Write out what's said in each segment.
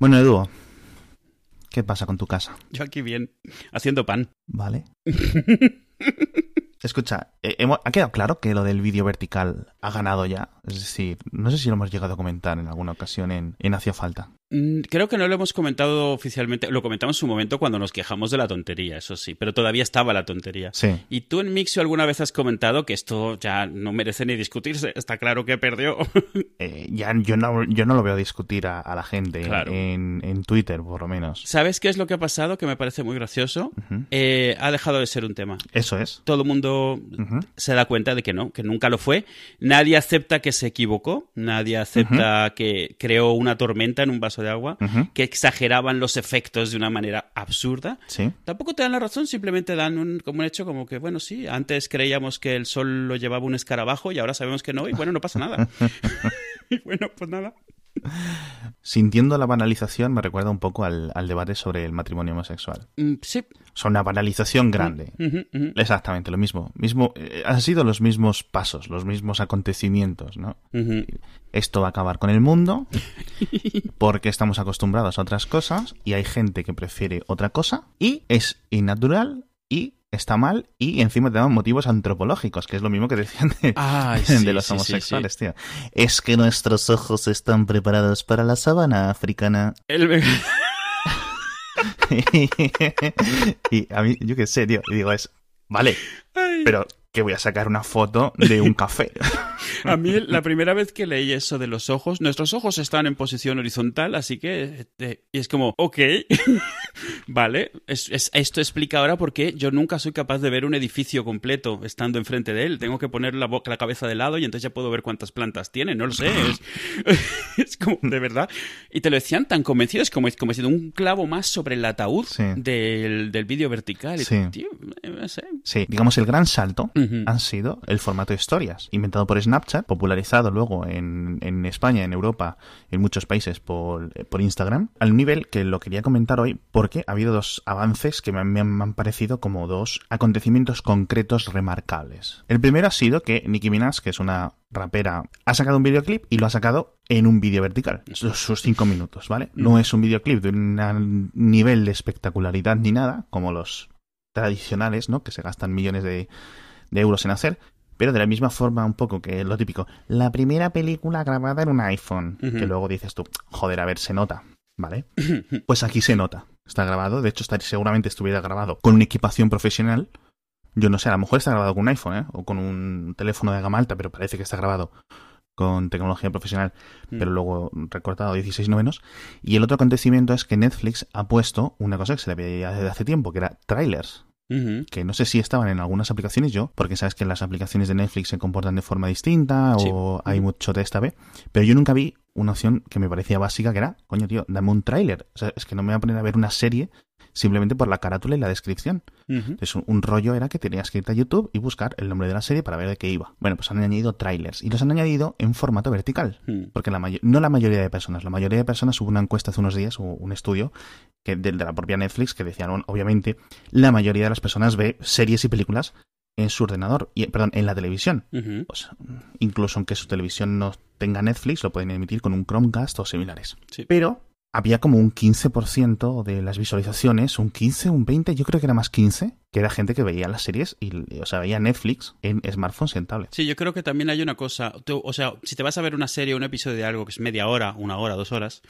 Bueno, Edu, ¿qué pasa con tu casa? Yo aquí bien, haciendo pan. Vale. Escucha, eh, ha quedado claro que lo del vídeo vertical ha ganado ya. Es decir, no sé si lo hemos llegado a comentar en alguna ocasión en, en Hacía Falta. Mm, creo que no lo hemos comentado oficialmente. Lo comentamos en su momento cuando nos quejamos de la tontería, eso sí, pero todavía estaba la tontería. Sí. Y tú en Mixio alguna vez has comentado que esto ya no merece ni discutirse. Está claro que perdió. Eh, ya yo no, yo no lo veo discutir a, la gente en, en, Twitter, por lo menos. ¿Sabes qué es lo que ha pasado? Que me parece muy gracioso. Eh, ha dejado de ser un tema. Eso es. Todo el mundo se da cuenta de que no, que nunca lo fue. Nadie acepta que se equivocó. Nadie acepta que creó una tormenta en un vaso de agua, que exageraban los efectos de una manera absurda. ¿Sí? Tampoco te dan la razón, simplemente dan un, como un hecho como que, bueno, sí, antes creíamos que el sol lo llevaba un escarabajo y ahora sabemos que no, y bueno, no pasa nada. y bueno, pues nada. Sintiendo la banalización me recuerda un poco al, debate sobre el matrimonio homosexual. Mm, sí. Son una banalización grande. Exactamente, lo mismo. mismo eh, han sido los mismos pasos, los mismos acontecimientos, ¿no? Esto va a acabar con el mundo porque estamos acostumbrados a otras cosas y hay gente que prefiere otra cosa y es innatural y está mal y encima te dan motivos antropológicos, que es lo mismo que decían de, los homosexuales, tío. Es que nuestros ojos están preparados para la sabana africana. y a mí, yo qué sé, tío, y digo, es, vale, pero que voy a sacar una foto de un café. A mí la primera vez que leí eso de los ojos, nuestros ojos están en posición horizontal, así que eh, y es como, ok, vale, esto explica ahora por qué yo nunca soy capaz de ver un edificio completo estando enfrente de él. Tengo que poner la, boca, la cabeza de lado y entonces ya puedo ver cuántas plantas tiene, no lo sé. Es, como, de verdad. Y te lo decían tan convencidos como, como siendo un clavo más sobre el ataúd del, del vídeo vertical. Sí. Eh, sí, digamos el gran salto han sido el formato de historias, inventado por Snapchat, popularizado luego en, en España, en Europa, en muchos países por, por, Instagram, al nivel que lo quería comentar hoy porque ha habido dos avances que me, me, han parecido como dos acontecimientos concretos remarcables. El primero ha sido que Nicki Minaj, que es una rapera, ha sacado un videoclip y lo ha sacado en un vídeo vertical, sus cinco minutos, ¿vale? No es un videoclip de un nivel de espectacularidad ni nada, como los tradicionales, ¿no? Que se gastan millones de, de euros en hacer, pero de la misma forma un poco que lo típico, la primera película grabada en un iPhone, que luego dices tú, joder, a ver, se nota, ¿vale? pues aquí se nota, está grabado, de hecho seguramente estuviera grabado con una equipación profesional, yo no sé, a lo mejor está grabado con un iPhone, ¿eh? O con un teléfono de gama alta, pero parece que está grabado con tecnología profesional, mm. pero luego recortado 16 novenos. Y el otro acontecimiento es que Netflix ha puesto una cosa que se le veía desde hace tiempo, que era trailers que no sé si estaban en algunas aplicaciones yo, porque sabes que las aplicaciones de Netflix se comportan de forma distinta o hay mucho test A-B, pero yo nunca vi una opción que me parecía básica que era, coño tío, dame un tráiler. O sea, es que no me voy a poner a ver una serie simplemente por la carátula y la descripción. Entonces, un, rollo era que tenías que irte a YouTube y buscar el nombre de la serie para ver de qué iba. Bueno, pues han añadido trailers y los han añadido en formato vertical. Mm. Porque la no la mayoría de personas, la mayoría de personas hubo una encuesta hace unos días o un estudio que de, de la propia Netflix que decían, obviamente, la mayoría de las personas ve series y películas en su ordenador, y, perdón, en la televisión. incluso aunque su televisión no tenga Netflix, lo pueden emitir con un Chromecast o similares. Pero había como un 15% de las visualizaciones, un 15, un 20, yo creo que era más 15, que era gente que veía las series y, o sea, veía Netflix en smartphones y en tablets. Sí, yo creo que también hay una cosa, o sea, si te vas a ver una serie o un episodio de algo que es media hora, una hora, dos horas,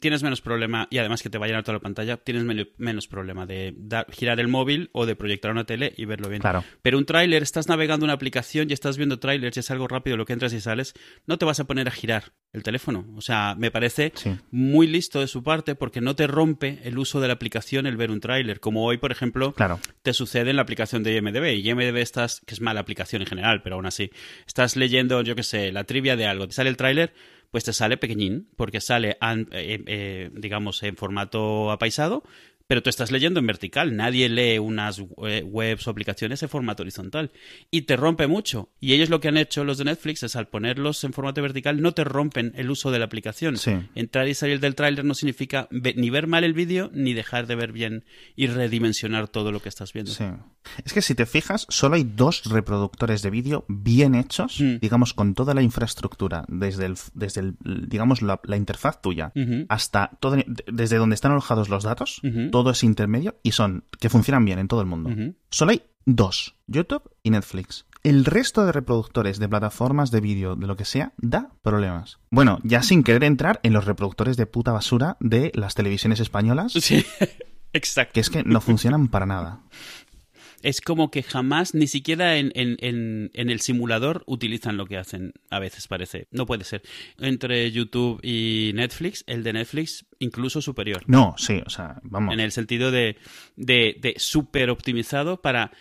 tienes menos problema, y además que te vaya a toda la pantalla, tienes menos problema de girar el móvil o de proyectar una tele y verlo bien. Claro. Pero un tráiler, estás navegando una aplicación y estás viendo trailers y es algo rápido lo que entras y sales, no te vas a poner a girar el teléfono. O sea, me parece muy listo de su parte porque no te rompe el uso de la aplicación el ver un tráiler, como hoy, por ejemplo, claro. te sucede en la aplicación de IMDB. Y IMDB estás, que es mala aplicación en general, pero aún así, estás leyendo, yo qué sé, la trivia de algo, te sale el tráiler, pues te sale pequeñín, porque sale, eh, eh, digamos, en formato apaisado, pero tú estás leyendo en vertical. Nadie lee unas webs o aplicaciones en formato horizontal. Y te rompe mucho. Y ellos lo que han hecho, los de Netflix, es al ponerlos en formato vertical, no te rompen el uso de la aplicación. Entrar y salir del tráiler no significa ni ver mal el vídeo, ni dejar de ver bien y redimensionar todo lo que estás viendo. Sí. Es que si te fijas, solo hay dos reproductores de vídeo bien hechos, mm. digamos, con toda la infraestructura, desde el, desde el, digamos, la, interfaz tuya, hasta todo, desde donde están alojados los datos, todo es intermedio y son que funcionan bien en todo el mundo. Solo hay dos, YouTube y Netflix. El resto de reproductores de plataformas de vídeo, de lo que sea, da problemas. Bueno, ya sin querer entrar en los reproductores de puta basura de las televisiones españolas. Sí, exacto. Que es que no funcionan para nada es como que jamás, ni siquiera en, en, en, el simulador, utilizan lo que hacen. A veces parece. No puede ser. Entre YouTube y Netflix, el de Netflix incluso superior. No, sí, o sea, vamos. En el sentido de, de, de súper optimizado para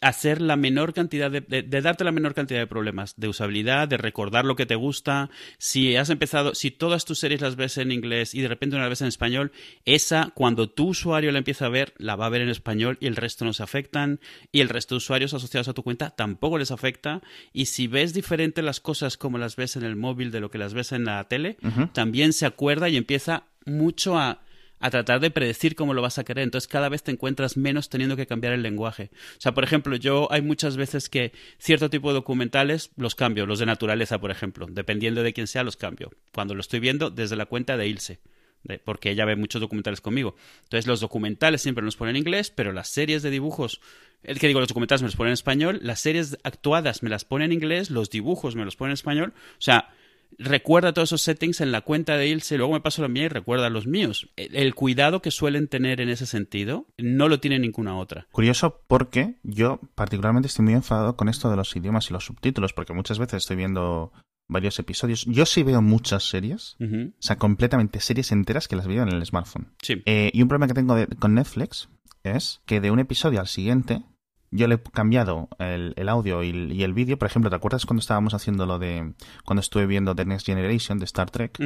hacer la menor cantidad de, de, darte la menor cantidad de problemas de usabilidad, de recordar lo que te gusta. Si has empezado, si todas tus series las ves en inglés y de repente una vez en español, esa, cuando tu usuario la empieza a ver, la va a ver en español y el resto no se afectan y el resto de usuarios asociados a tu cuenta tampoco les afecta. Y si ves diferente las cosas como las ves en el móvil de lo que las ves en la tele, también se acuerda y empieza mucho a, a tratar de predecir cómo lo vas a querer. Entonces cada vez te encuentras menos teniendo que cambiar el lenguaje. O sea, por ejemplo, yo hay muchas veces que cierto tipo de documentales los cambio, los de naturaleza, por ejemplo, dependiendo de quién sea, los cambio. Cuando lo estoy viendo desde la cuenta de Ilse porque ella ve muchos documentales conmigo. Entonces los documentales siempre nos ponen en inglés, pero las series de dibujos, el que digo, los documentales me los ponen en español, las series actuadas me las ponen en inglés, los dibujos me los ponen en español. O sea, recuerda todos esos settings en la cuenta de Ilse, luego me paso la mía y recuerda los míos. El, cuidado que suelen tener en ese sentido no lo tiene ninguna otra. Curioso porque yo particularmente estoy muy enfadado con esto de los idiomas y los subtítulos, porque muchas veces estoy viendo varios episodios. Yo sí veo muchas series, o sea, completamente series enteras que las veo en el smartphone. Sí. Eh, y un problema que tengo con Netflix es que de un episodio al siguiente yo le he cambiado el, audio y, el vídeo. Por ejemplo, ¿te acuerdas cuando estábamos haciendo lo de. cuando estuve viendo The Next Generation de Star Trek?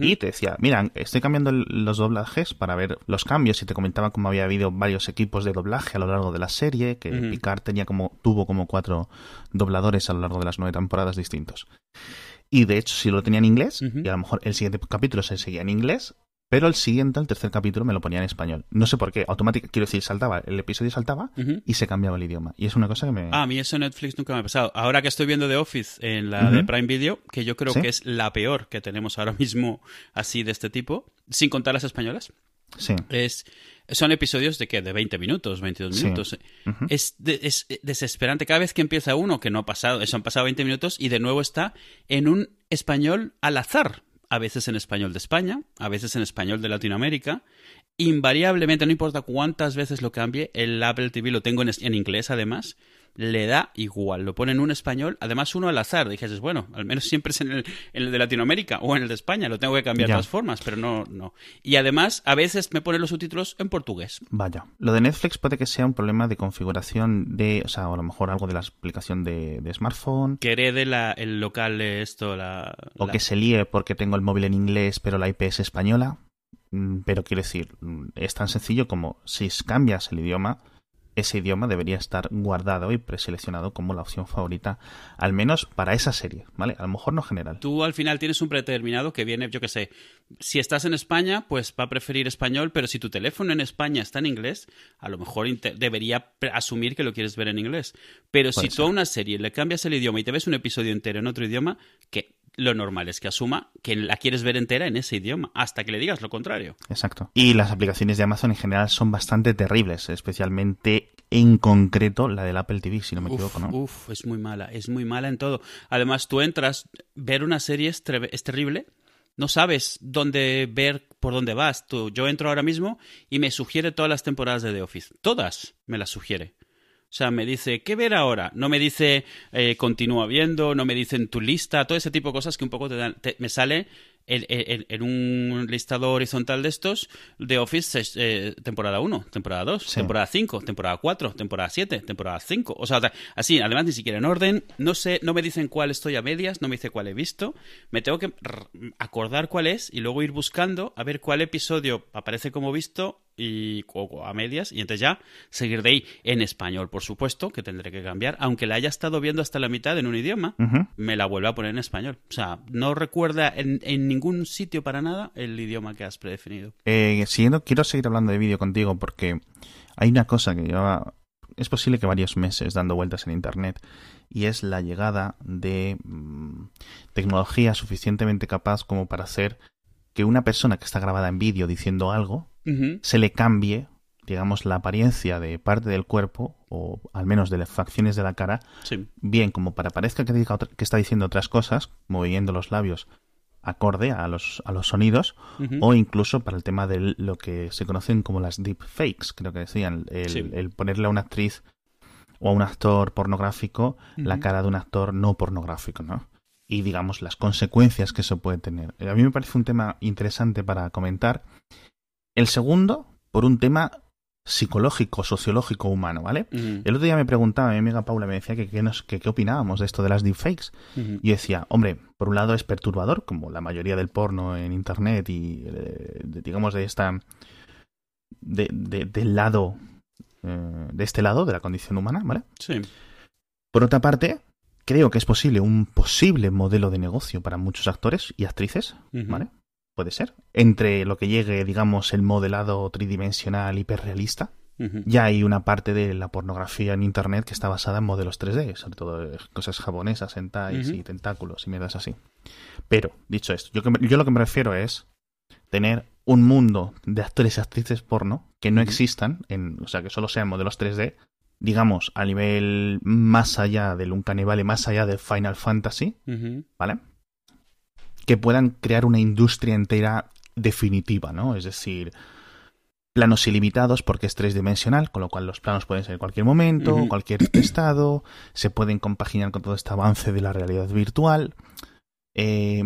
Y te decía, mira, estoy cambiando los doblajes para ver los cambios. Y te comentaba cómo había habido varios equipos de doblaje a lo largo de la serie, que Picard tenía como, tuvo como cuatro dobladores a lo largo de las nueve temporadas distintos. Y de hecho, si lo tenía en inglés, y a lo mejor el siguiente capítulo se seguía en inglés, pero el siguiente, el tercer capítulo, me lo ponía en español. No sé por qué. Automáticamente, quiero decir, saltaba, el episodio saltaba y se cambiaba el idioma. Y es una cosa que me. Ah, a mí eso en Netflix nunca me ha pasado. Ahora que estoy viendo The Office en la de Prime Video, que yo creo que es la peor que tenemos ahora mismo así de este tipo, sin contar las españolas. Sí. Es, son episodios de que de 20 minutos, 22 minutos. es, es, desesperante. Cada vez que empieza uno, que no ha pasado, eso han pasado 20 minutos, y de nuevo está en un español al azar a veces en español de España, a veces en español de Latinoamérica. Invariablemente, no importa cuántas veces lo cambie, el Apple TV lo tengo en, inglés además, le da igual, lo pone en un español, además uno al azar, dices, bueno, al menos siempre es en el, de Latinoamérica o en el de España, lo tengo que cambiar de todas formas, pero no, no. Y además, a veces me pone los subtítulos en portugués. Vaya. Lo de Netflix puede que sea un problema de configuración de, o sea, a lo mejor algo de la aplicación de, smartphone. Que herede la, el local de esto, la... O que se líe porque tengo el móvil en inglés, pero la IP es española. Mm, pero quiero decir, mm, es tan sencillo como si cambias el idioma, ese idioma debería estar guardado y preseleccionado como la opción favorita, al menos para esa serie, ¿vale? A lo mejor no general. Tú al final tienes un predeterminado que viene, yo qué sé, si estás en España, pues va a preferir español, pero si tu teléfono en España está en inglés, a lo mejor debería asumir que lo quieres ver en inglés. Pero si tú a una serie le cambias el idioma y te ves un episodio entero en otro idioma, que lo normal es que asuma que la quieres ver entera en ese idioma, hasta que le digas lo contrario. Exacto. Y las aplicaciones de Amazon en general son bastante terribles, especialmente en concreto la del Apple TV, si no me equivoco, ¿no? Uf, es muy mala, es muy mala en todo. Además, tú entras, ver una serie es, es terrible, no sabes dónde ver, por dónde vas. Tú, yo entro ahora mismo y me sugiere todas las temporadas de The Office. Todas me las sugiere. O sea, me dice, ¿qué ver ahora? No me dice, eh, continúa viendo, no me dice en tu lista, todo ese tipo de cosas que un poco te, me sale en, un listado horizontal de estos, de Office eh, temporada 1, temporada 2, temporada 5, temporada 4, temporada 7, temporada 5. O sea, así, además ni siquiera en orden. No sé, no me dicen cuál estoy a medias, no me dice cuál he visto. Me tengo que acordar cuál es y luego ir buscando a ver cuál episodio aparece como visto y o a medias y entonces ya seguir de ahí en español, por supuesto, que tendré que cambiar, aunque la haya estado viendo hasta la mitad en un idioma, me la vuelvo a poner en español. O sea, no recuerda en, ningún sitio para nada el idioma que has predefinido. Eh, siguiendo, quiero seguir hablando de vídeo contigo porque hay una cosa que lleva, es posible que varios meses dando vueltas en internet y es la llegada de mm, tecnología suficientemente capaz como para hacer que una persona que está grabada en vídeo diciendo algo se le cambie, digamos, la apariencia de parte del cuerpo o al menos de las facciones de la cara, bien como para parezca que, diga que está diciendo otras cosas, moviendo los labios acorde a los, a los sonidos, o incluso para el tema de lo que se conocen como las deepfakes, creo que decían, el, ponerle a una actriz o a un actor pornográfico la cara de un actor no pornográfico, ¿no? y digamos las consecuencias que eso puede tener. A mí me parece un tema interesante para comentar. El segundo, por un tema psicológico, sociológico, humano, ¿vale? El otro día me preguntaba, mi amiga Paula me decía que qué opinábamos de esto de las deepfakes. Y decía, hombre, por un lado es perturbador, como la mayoría del porno en internet y eh, digamos de esta de, del lado eh, de este lado de la condición humana, ¿vale? Sí. Por otra parte, creo que es posible un posible modelo de negocio para muchos actores y actrices, ¿vale? Puede ser. Entre lo que llegue, digamos, el modelado tridimensional hiperrealista, ya hay una parte de la pornografía en internet que está basada en modelos 3D, sobre todo cosas japonesas, hentais y tentáculos y mierdas así. Pero, dicho esto, yo, yo lo que me refiero es tener un mundo de actores y actrices porno que no existan, en, o sea, que solo sean modelos 3D, digamos, a nivel más allá del Uncanny más allá de Final Fantasy, ¿vale? Que puedan crear una industria entera definitiva, ¿no? Es decir, planos ilimitados porque es tres-dimensional, con lo cual los planos pueden ser en cualquier momento, cualquier estado, se pueden compaginar con todo este avance de la realidad virtual. Eh,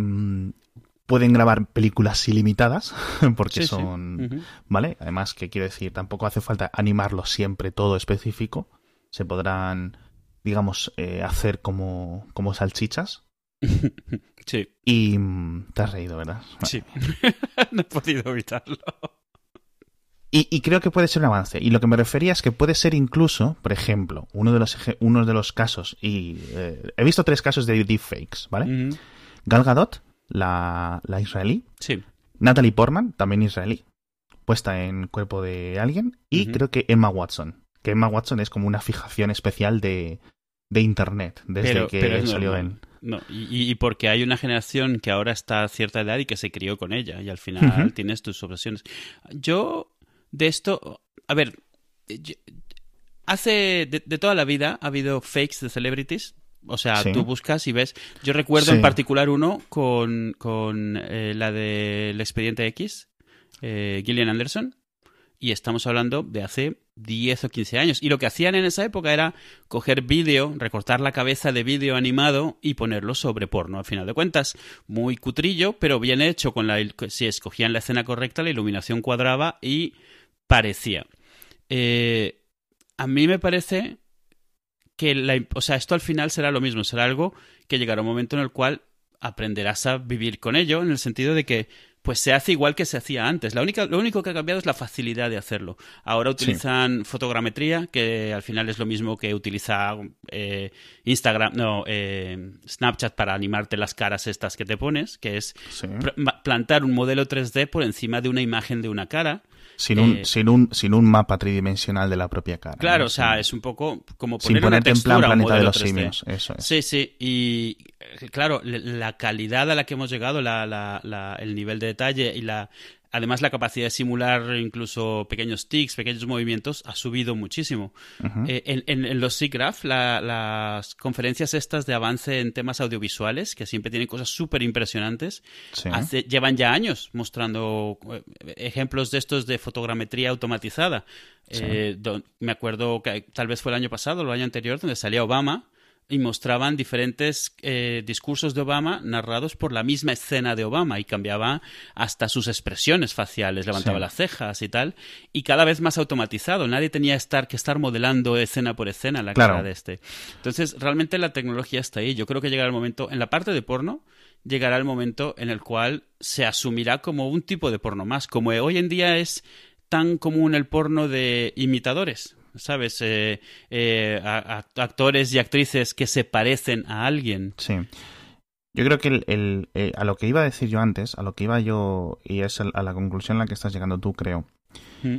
pueden grabar películas ilimitadas, porque son, ¿vale? Además, que quiero decir, tampoco hace falta animarlo siempre todo específico. Se podrán, digamos, eh, hacer como, como salchichas. Sí. Y mm, te has reído, ¿verdad? Sí. no he podido evitarlo. Y, creo que puede ser un avance. Y lo que me refería es que puede ser incluso, por ejemplo, uno de los, uno de los casos, y eh, he visto tres casos de deepfakes, ¿vale? Gal Gadot la, la israelí. Sí. Natalie Portman, también israelí, puesta en cuerpo de alguien. Y creo que Emma Watson, que Emma Watson es como una fijación especial de, de Internet, desde que salió en... No, y, porque hay una generación que ahora está a cierta edad y que se crió con ella, y al final tienes tus obsesiones. Yo, de esto, a ver, hace de, toda la vida ha habido fakes de celebrities, o sea, tú buscas y ves. Yo recuerdo en particular uno con, con eh, la del expediente X, eh, Gillian Anderson, y estamos hablando de hace 10 o 15 años. Y lo que hacían en esa época era coger vídeo, recortar la cabeza de vídeo animado y ponerlo sobre porno. Al final de cuentas, muy cutrillo, pero bien hecho. con la Si escogían la escena correcta, la iluminación cuadraba y parecía. Eh, a mí me parece que la, o sea, esto al final será lo mismo, será algo que llegará un momento en el cual aprenderás a vivir con ello, en el sentido de que pues se hace igual que se hacía antes. La única, lo único que ha cambiado es la facilidad de hacerlo. Ahora utilizan fotogrametría, que al final es lo mismo que utiliza eh, Instagram, no, eh, Snapchat para animarte las caras estas que te pones, que es plantar un modelo 3D por encima de una imagen de una cara sin un, eh, sin, un, sin un mapa tridimensional de la propia cara. Claro, o sea, es un poco como poner sin ponerte en plan planeta de los simios, eso es. Sí, sí, y eh, claro, la calidad a la que hemos llegado, la, la, el nivel de detalle y la, Además, la capacidad de simular incluso pequeños tics, pequeños movimientos, ha subido muchísimo. Eh, en, los SIGGRAPH, las conferencias estas de avance en temas audiovisuales, que siempre tienen cosas súper impresionantes, llevan ya años mostrando eh, ejemplos de estos de fotogrametría automatizada. Eh, me acuerdo que tal vez fue el año pasado el año anterior, donde salía Obama y mostraban diferentes eh, discursos de Obama narrados por la misma escena de Obama y cambiaba hasta sus expresiones faciales, levantaba las cejas y tal, y cada vez más automatizado. Nadie tenía estar, que estar modelando escena por escena la cara de este. Entonces, realmente la tecnología está ahí. Yo creo que llegará el momento, en la parte de porno, llegará el momento en el cual se asumirá como un tipo de porno más, como hoy en día es tan común el porno de imitadores. ¿Sabes? Eh, eh, actores y actrices que se parecen a alguien. Sí. Yo creo que el, eh, a lo que iba a decir yo antes, a lo que iba yo, y es a la conclusión a la que estás llegando tú, creo, mm.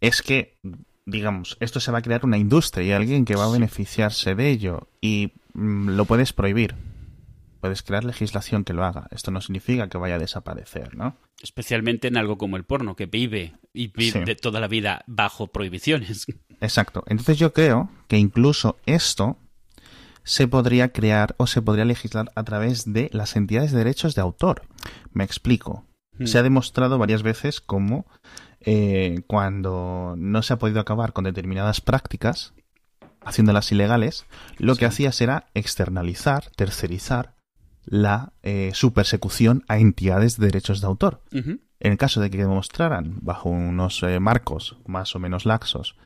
es que, digamos, esto se va a crear una industria y alguien que va a beneficiarse de ello y mm, lo puedes prohibir. Puedes crear legislación que lo haga. Esto no significa que vaya a desaparecer, ¿no? Especialmente en algo como el porno, que vive y vive toda la vida bajo prohibiciones. Exacto. Entonces yo creo que incluso esto se podría crear o se podría legislar a través de las entidades de derechos de autor. Me explico. Hmm. Se ha demostrado varias veces cómo eh, cuando no se ha podido acabar con determinadas prácticas, haciéndolas ilegales, lo que hacías era externalizar, tercerizar la eh, su persecución a entidades de derechos de autor. En el caso de que demostraran, bajo unos eh, marcos más o menos laxos,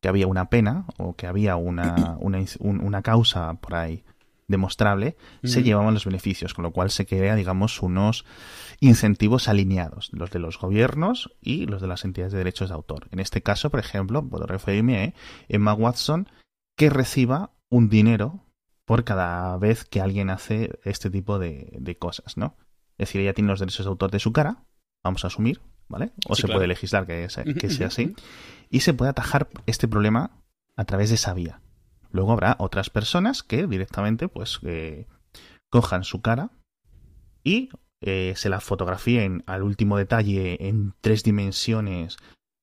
que había una pena o que había una, una, causa por ahí demostrable, se llevaban los beneficios, con lo cual se crea, digamos, unos incentivos alineados, los de los gobiernos y los de las entidades de derechos de autor. En este caso, por ejemplo, puedo referirme a Emma Watson, que reciba un dinero por cada vez que alguien hace este tipo de, cosas, ¿no? Es decir, ella tiene los derechos de autor de su cara, vamos a asumir, ¿vale? O se puede legislar que que sea así y se puede atajar este problema a través de esa vía. Luego habrá otras personas que directamente pues eh, cojan su cara y eh, se la fotografíen al último detalle en tres dimensiones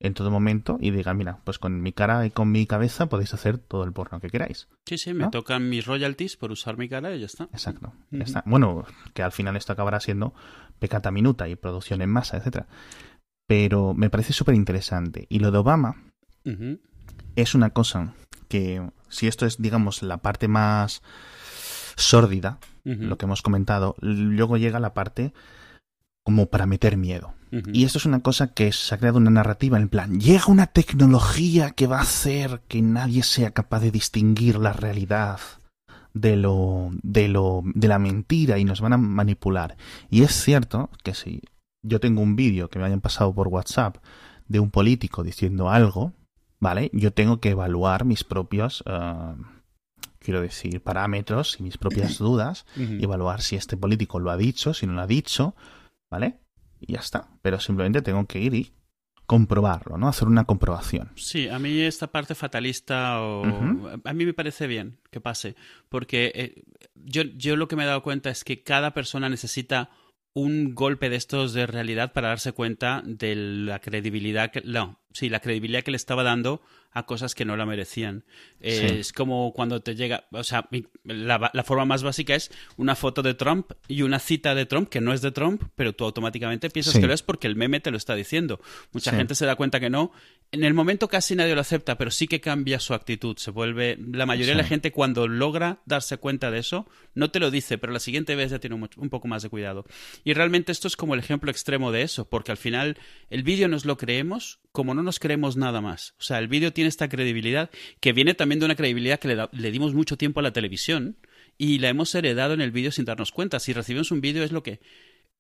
en todo momento y digan, mira, pues con mi cara y con mi cabeza podéis hacer todo el porno que queráis. Sí, sí, me tocan mis royalties por usar mi cara y ya está. Exacto. está. Bueno, que al final esto acabará siendo pecata minuta y producción en masa, etcétera pero me parece súper interesante. Y lo de Obama es una cosa que, si esto es, digamos, la parte más sórdida, lo que hemos comentado, luego llega la parte como para meter miedo. Y esto es una cosa que se ha creado una narrativa en plan, llega una tecnología que va a hacer que nadie sea capaz de distinguir la realidad de lo de lo de la mentira y nos van a manipular. Y es cierto que si yo tengo un vídeo que me hayan pasado por WhatsApp de un político diciendo algo, ¿vale? Yo tengo que evaluar mis propios, eh, quiero decir, parámetros y mis propias dudas, y evaluar si este político lo ha dicho, si no lo ha dicho, ¿vale? Y ya está. Pero simplemente tengo que ir y comprobarlo, ¿no? Hacer una comprobación. Sí, a mí esta parte fatalista o... a mí me parece bien que pase, porque eh, yo, yo lo que me he dado cuenta es que cada persona necesita un golpe de estos de realidad para darse cuenta de la credibilidad que no, sí, la credibilidad que le estaba dando a cosas que no la merecían. Es como cuando te llega, o sea, la, forma más básica es una foto de Trump y una cita de Trump que no es de Trump, pero tú automáticamente piensas que lo es porque el meme te lo está diciendo. Mucha gente se da cuenta que no. En el momento casi nadie lo acepta, pero sí que cambia su actitud. Se vuelve, la mayoría de la gente cuando logra darse cuenta de eso, no te lo dice, pero la siguiente vez ya tiene un, poco más de cuidado. Y realmente esto es como el ejemplo extremo de eso, porque al final el vídeo nos lo creemos como no nos creemos nada más. O sea, el vídeo tiene esta credibilidad que viene también de una credibilidad que le, dimos mucho tiempo a la televisión y la hemos heredado en el vídeo sin darnos cuenta. Si recibimos un vídeo es lo que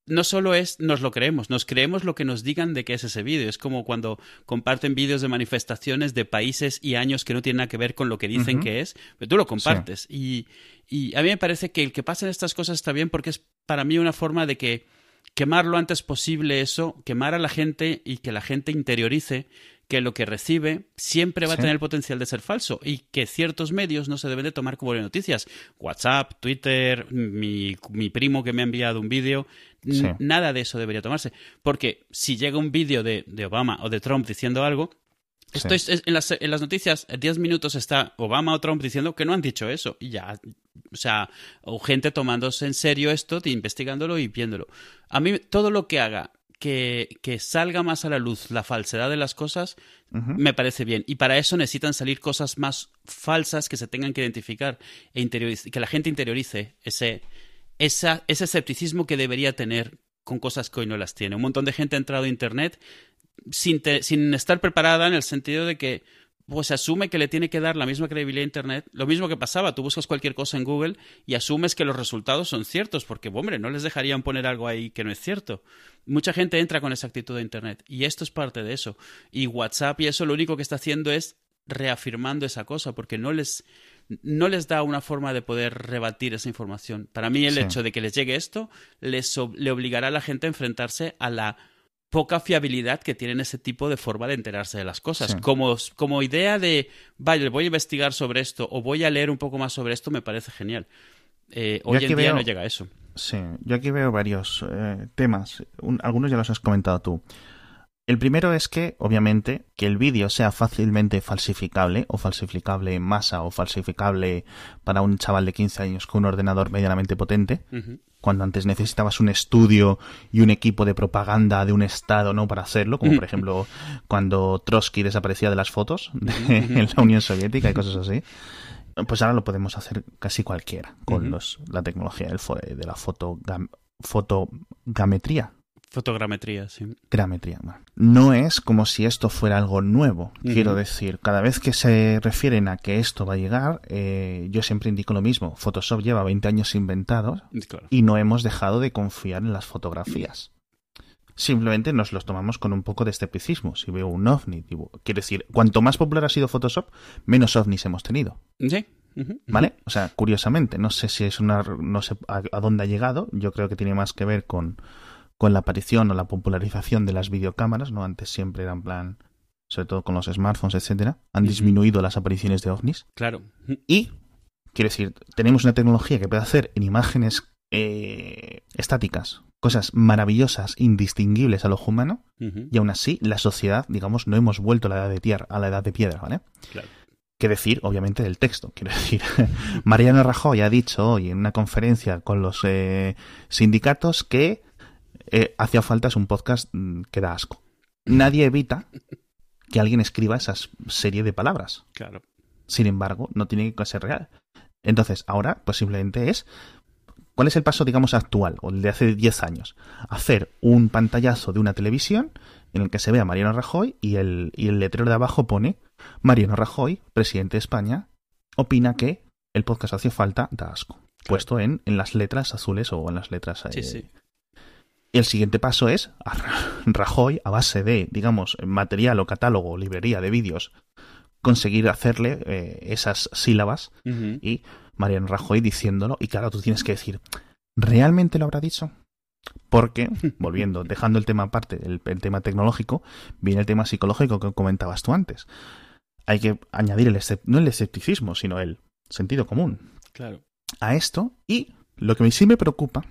no solo es nos lo creemos, nos creemos lo que nos digan de qué es ese vídeo. Es como cuando comparten vídeos de manifestaciones de países y años que no tienen nada que ver con lo que dicen que es, pero tú lo compartes. Y, y, a mí me parece que el que pasen estas cosas está bien porque es para mí una forma de que quemar lo antes posible eso, quemar a la gente y que la gente interiorice que lo que recibe siempre va a tener el potencial de ser falso y que ciertos medios no se deben de tomar como noticias. WhatsApp, Twitter, mi, primo que me ha enviado un vídeo, nada de eso debería tomarse. Porque si llega un vídeo de, Obama o de Trump diciendo algo, esto es, en, las, en las noticias, 10 minutos está Obama o Trump diciendo que no han dicho eso. Y ya, o sea, o gente tomándose en serio esto, investigándolo y viéndolo. A mí, todo lo que haga que, que, salga más a la luz la falsedad de las cosas, me parece bien. Y para eso necesitan salir cosas más falsas que se tengan que identificar e que la gente interiorice ese, esa, ese escepticismo que debería tener con cosas que hoy no las tiene. Un montón de gente ha entrado a Internet sin, sin estar preparada en el sentido de que pues asume que le tiene que dar la misma credibilidad a Internet. Lo mismo que pasaba, tú buscas cualquier cosa en Google y asumes que los resultados son ciertos, porque, hombre, no les dejarían poner algo ahí que no es cierto. Mucha gente entra con esa actitud de Internet y esto es parte de eso. Y WhatsApp y eso lo único que está haciendo es reafirmando esa cosa, porque no les, no les da una forma de poder rebatir esa información. Para mí el hecho de que les llegue esto les, le obligará a la gente a enfrentarse a la poca fiabilidad que tienen ese tipo de forma de enterarse de las cosas. Como, como idea de, vale, voy a investigar sobre esto o voy a leer un poco más sobre esto, me parece genial. Eh, hoy en día no llega a eso. Sí, yo aquí veo varios eh, temas. algunos ya los has comentado tú. El primero es que, obviamente, que el vídeo sea fácilmente falsificable, o falsificable en masa, o falsificable para un chaval de 15 años con un ordenador medianamente potente cuando antes necesitabas un estudio y un equipo de propaganda de un estado, ¿no? Para hacerlo, como por ejemplo cuando Trotsky desaparecía de las fotos en la Unión Soviética y cosas así. Pues ahora lo podemos hacer casi cualquiera con los, la tecnología del, de la foto, fotogametría. Fotogrametría, sí. Grametría. No es como si esto fuera algo nuevo. Quiero decir, cada vez que se refieren a que esto va a llegar, eh, yo siempre indico lo mismo. Photoshop lleva 20 años inventado y no hemos dejado de confiar en las fotografías. Simplemente nos los tomamos con un poco de escepticismo. Si veo un ovni, quiero decir, cuanto más popular ha sido Photoshop, menos ovnis hemos tenido. Sí. ¿Vale? O sea, curiosamente, no sé si es una. No sé a dónde ha llegado. Yo creo que tiene más que ver con con la aparición o la popularización de las videocámaras, ¿no? Antes siempre eran plan, sobre todo con los smartphones, etcétera, han disminuido las apariciones de ovnis. Claro. Y, quiero decir, tenemos una tecnología que puede hacer en imágenes eh, estáticas cosas maravillosas, indistinguibles al ojo humano, y aún así la sociedad, digamos, no hemos vuelto a la edad de tierra, a la edad de piedra, ¿vale? Claro. Que decir, obviamente, del texto. Quiero decir, Mariano Rajoy ha dicho hoy en una conferencia con los eh, sindicatos que eh, hacía falta es un podcast mm, que da asco. Nadie evita que alguien escriba esa serie de palabras. Claro. Sin embargo, no tiene que ser real. Entonces, ahora, pues simplemente es. ¿Cuál es el paso, digamos, actual, o el de hace 10 años? Hacer un pantallazo de una televisión en el que se vea Mariano Rajoy y el, y el letrero de abajo pone Mariano Rajoy, presidente de España, opina que el podcast hace falta, da asco. Puesto en, en las letras azules o en las letras sí, sí. El siguiente paso es Rajoy, a base de, digamos, material o catálogo o librería de vídeos, conseguir hacerle eh, esas sílabas y Mariano Rajoy diciéndolo. Y claro, tú tienes que decir, ¿realmente lo habrá dicho? Porque, volviendo, dejando el tema aparte, el, tema tecnológico, viene el tema psicológico que comentabas tú antes. Hay que añadir el no el escepticismo, sino el sentido común. Claro. A esto, y lo que sí me preocupa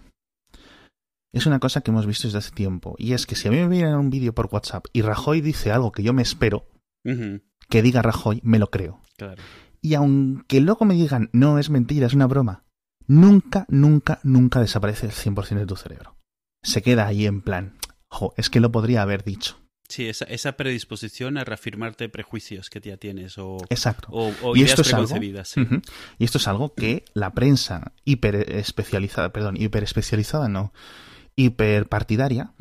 es una cosa que hemos visto desde hace tiempo. Y es que si a mí me viene un vídeo por WhatsApp y Rajoy dice algo que yo me espero, que diga Rajoy, me lo creo. Y aunque luego me digan, no, es mentira, es una broma, nunca, nunca, nunca desaparece el 100% de tu cerebro. Se queda ahí en plan, jo, es que lo podría haber dicho. Sí, esa, esa predisposición a reafirmarte prejuicios que ya tienes o, Exacto. o, y esto preconcebidas. Y esto es algo que la prensa hiper especializada, perdón, hiper especializada no, hiperpartidaria,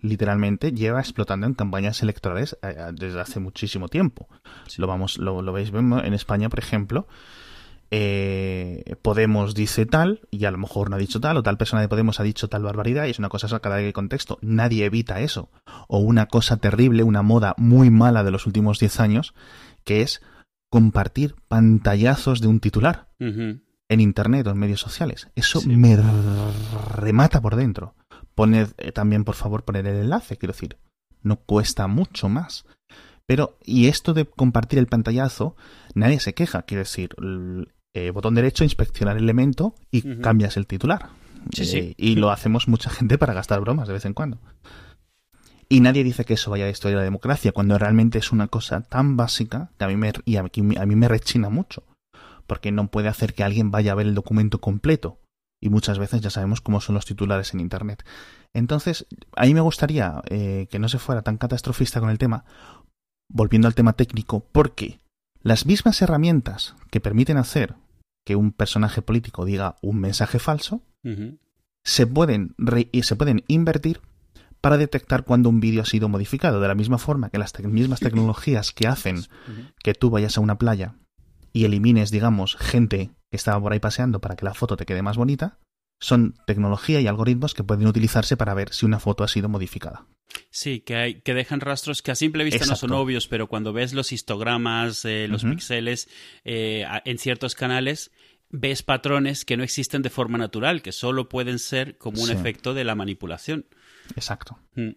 literalmente, lleva explotando en campañas electorales eh, eh, desde hace muchísimo tiempo. Lo vamos, lo, lo veis en España, por ejemplo. Eh, Podemos dice tal y a lo mejor no ha dicho tal o tal persona de Podemos ha dicho tal barbaridad y es una cosa sacada de contexto. Nadie evita eso. O una cosa terrible, una moda muy mala de los últimos 10 años, que es compartir pantallazos de un titular en Internet o en medios sociales. Eso me remata por dentro. Poned eh, también, por favor, poner el enlace, quiero decir. No cuesta mucho más. Pero, y esto de compartir el pantallazo, nadie se queja. Quiero decir, el, eh, botón derecho, inspeccionar el elemento y cambias el titular. Sí, sí. Eh, y lo hacemos mucha gente para gastar bromas de vez en cuando. Y nadie dice que eso vaya a destruir la democracia, cuando realmente es una cosa tan básica que a mí me, y a mí me rechina mucho. Porque no puede hacer que alguien vaya a ver el documento completo y muchas veces ya sabemos cómo son los titulares en Internet. Entonces, a mí me gustaría eh, que no se fuera tan catastrofista con el tema, volviendo al tema técnico, porque las mismas herramientas que permiten hacer que un personaje político diga un mensaje falso, se, pueden se pueden invertir para detectar cuando un vídeo ha sido modificado. De la misma forma que las mismas tecnologías que hacen que tú vayas a una playa y elimines, digamos, gente que estaba por ahí paseando para que la foto te quede más bonita, son tecnología y algoritmos que pueden utilizarse para ver si una foto ha sido modificada. Sí, que, hay, que dejan rastros que a simple vista no son obvios, pero cuando ves los histogramas, eh, los píxeles eh, en ciertos canales, ves patrones que no existen de forma natural, que solo pueden ser como un efecto de la manipulación. Exacto. Mm.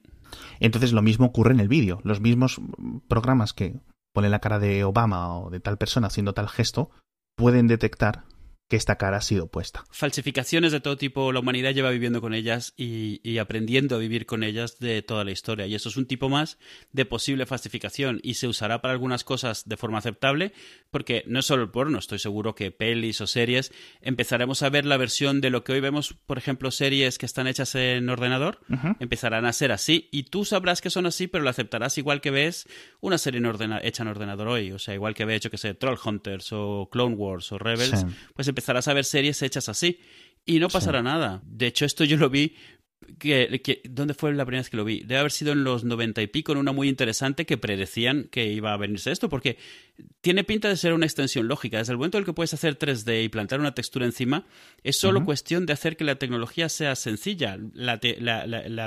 Entonces lo mismo ocurre en el vídeo. Los mismos programas que ponen la cara de Obama o de tal persona haciendo tal gesto pueden detectar que esta cara ha sido puesta. Falsificaciones de todo tipo, la humanidad lleva viviendo con ellas y, aprendiendo a vivir con ellas de toda la historia. Y eso es un tipo más de posible falsificación y se usará para algunas cosas de forma aceptable, porque no es solo el porno, estoy seguro que pelis o series empezaremos a ver la versión de lo que hoy vemos, por ejemplo, series que están hechas en ordenador, empezarán a ser así y tú sabrás que son así, pero lo aceptarás igual que ves una serie hecha en ordenador hoy, o sea, igual que ve hecho que sé Troll Hunters o Clone Wars o Rebels, pues empezarás a ver series hechas así y no pasará nada. De hecho, esto yo lo vi que, ¿Dónde fue la primera vez que lo vi? Debe haber sido en los noventa y pico, en una muy interesante que predecían que iba a venirse esto, porque tiene pinta de ser una extensión lógica. Desde el momento en el que puedes hacer 3D y plantar una textura encima, es solo cuestión de hacer que la tecnología sea sencilla. La,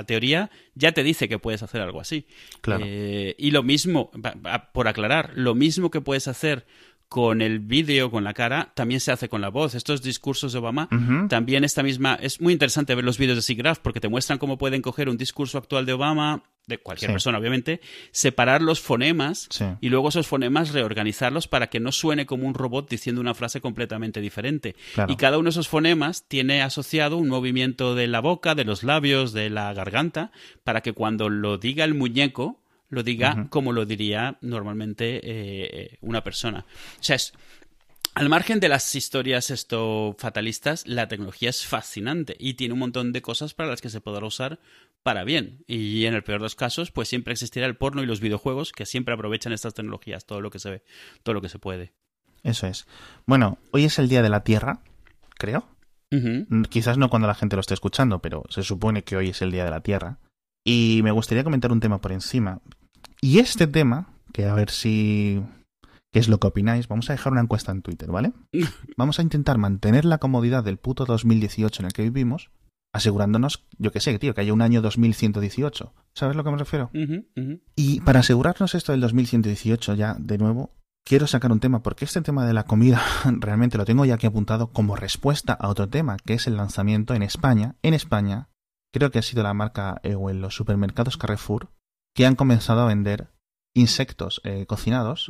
teoría ya te dice que puedes hacer algo así. Claro. Eh, y lo mismo, por aclarar, lo mismo que puedes hacer con el vídeo, con la cara, también se hace con la voz. Estos discursos de Obama, también esta misma... Es muy interesante ver los vídeos de SIGGRAPH porque te muestran cómo pueden coger un discurso actual de Obama, de cualquier persona obviamente, separar los fonemas y luego esos fonemas reorganizarlos para que no suene como un robot diciendo una frase completamente diferente. Y cada uno de esos fonemas tiene asociado un movimiento de la boca, de los labios, de la garganta, para que cuando lo diga el muñeco, lo diga como lo diría normalmente eh, una persona. O sea, es, al margen de las historias esto fatalistas, la tecnología es fascinante y tiene un montón de cosas para las que se podrá usar para bien. Y en el peor de los casos, pues siempre existirá el porno y los videojuegos que siempre aprovechan estas tecnologías, todo lo que se ve, todo lo que se puede. Eso es. Bueno, hoy es el Día de la Tierra, creo. Quizás no cuando la gente lo esté escuchando, pero se supone que hoy es el Día de la Tierra. Y me gustaría comentar un tema por encima. Y este tema, que a ver si... ¿Qué es lo que opináis? Vamos a dejar una encuesta en Twitter, ¿vale? Vamos a intentar mantener la comodidad del puto 2018 en el que vivimos, asegurándonos, yo qué sé, tío, que haya un año 2118. ¿Sabes a lo que me refiero? Y para asegurarnos esto del 2118 ya, de nuevo, quiero sacar un tema, porque este tema de la comida realmente lo tengo ya aquí apuntado como respuesta a otro tema, que es el lanzamiento en España, en España, creo que ha sido la marca eh, o en los supermercados Carrefour, que han comenzado a vender insectos eh, cocinados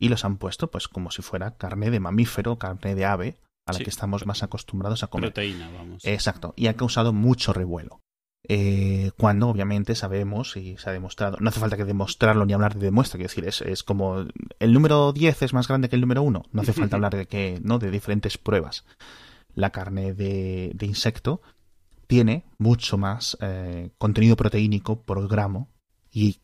y los han puesto pues como si fuera carne de mamífero, carne de ave, a la que estamos más acostumbrados a comer. Proteína, vamos. Exacto, y ha causado mucho revuelo. Eh, cuando obviamente sabemos y se ha demostrado, no hace falta que demostrarlo ni hablar de demuestra, quiero decir, es, es como el número 10 es más grande que el número 1, no hace falta hablar de que, ¿no? de diferentes pruebas. La carne de, de insecto tiene mucho más eh, contenido proteínico por gramo y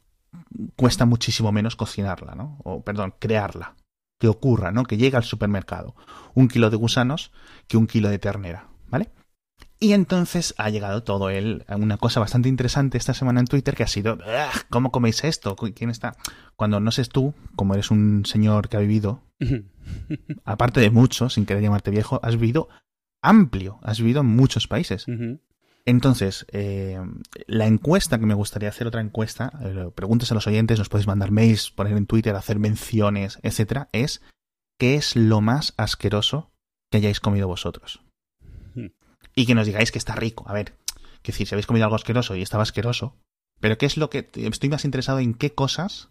cuesta muchísimo menos cocinarla, ¿no? O, perdón, crearla. Que ocurra, ¿no? Que llegue al supermercado un kilo de gusanos que un kilo de ternera, ¿vale? Y entonces ha llegado todo él una cosa bastante interesante esta semana en Twitter que ha sido, ¿cómo coméis esto? ¿Quién está? Cuando no sé tú, como eres un señor que ha vivido, aparte de mucho, sin querer llamarte viejo, has vivido amplio, has vivido en muchos países. Entonces, eh, la encuesta que me gustaría hacer, otra encuesta, eh, preguntas a los oyentes, nos podéis mandar mails, poner en Twitter, hacer menciones, etcétera, es ¿qué es lo más asqueroso que hayáis comido vosotros? Hmm. Y que nos digáis que está rico. A ver, que decir, si habéis comido algo asqueroso y estaba asqueroso, pero ¿qué es lo que estoy más interesado en qué cosas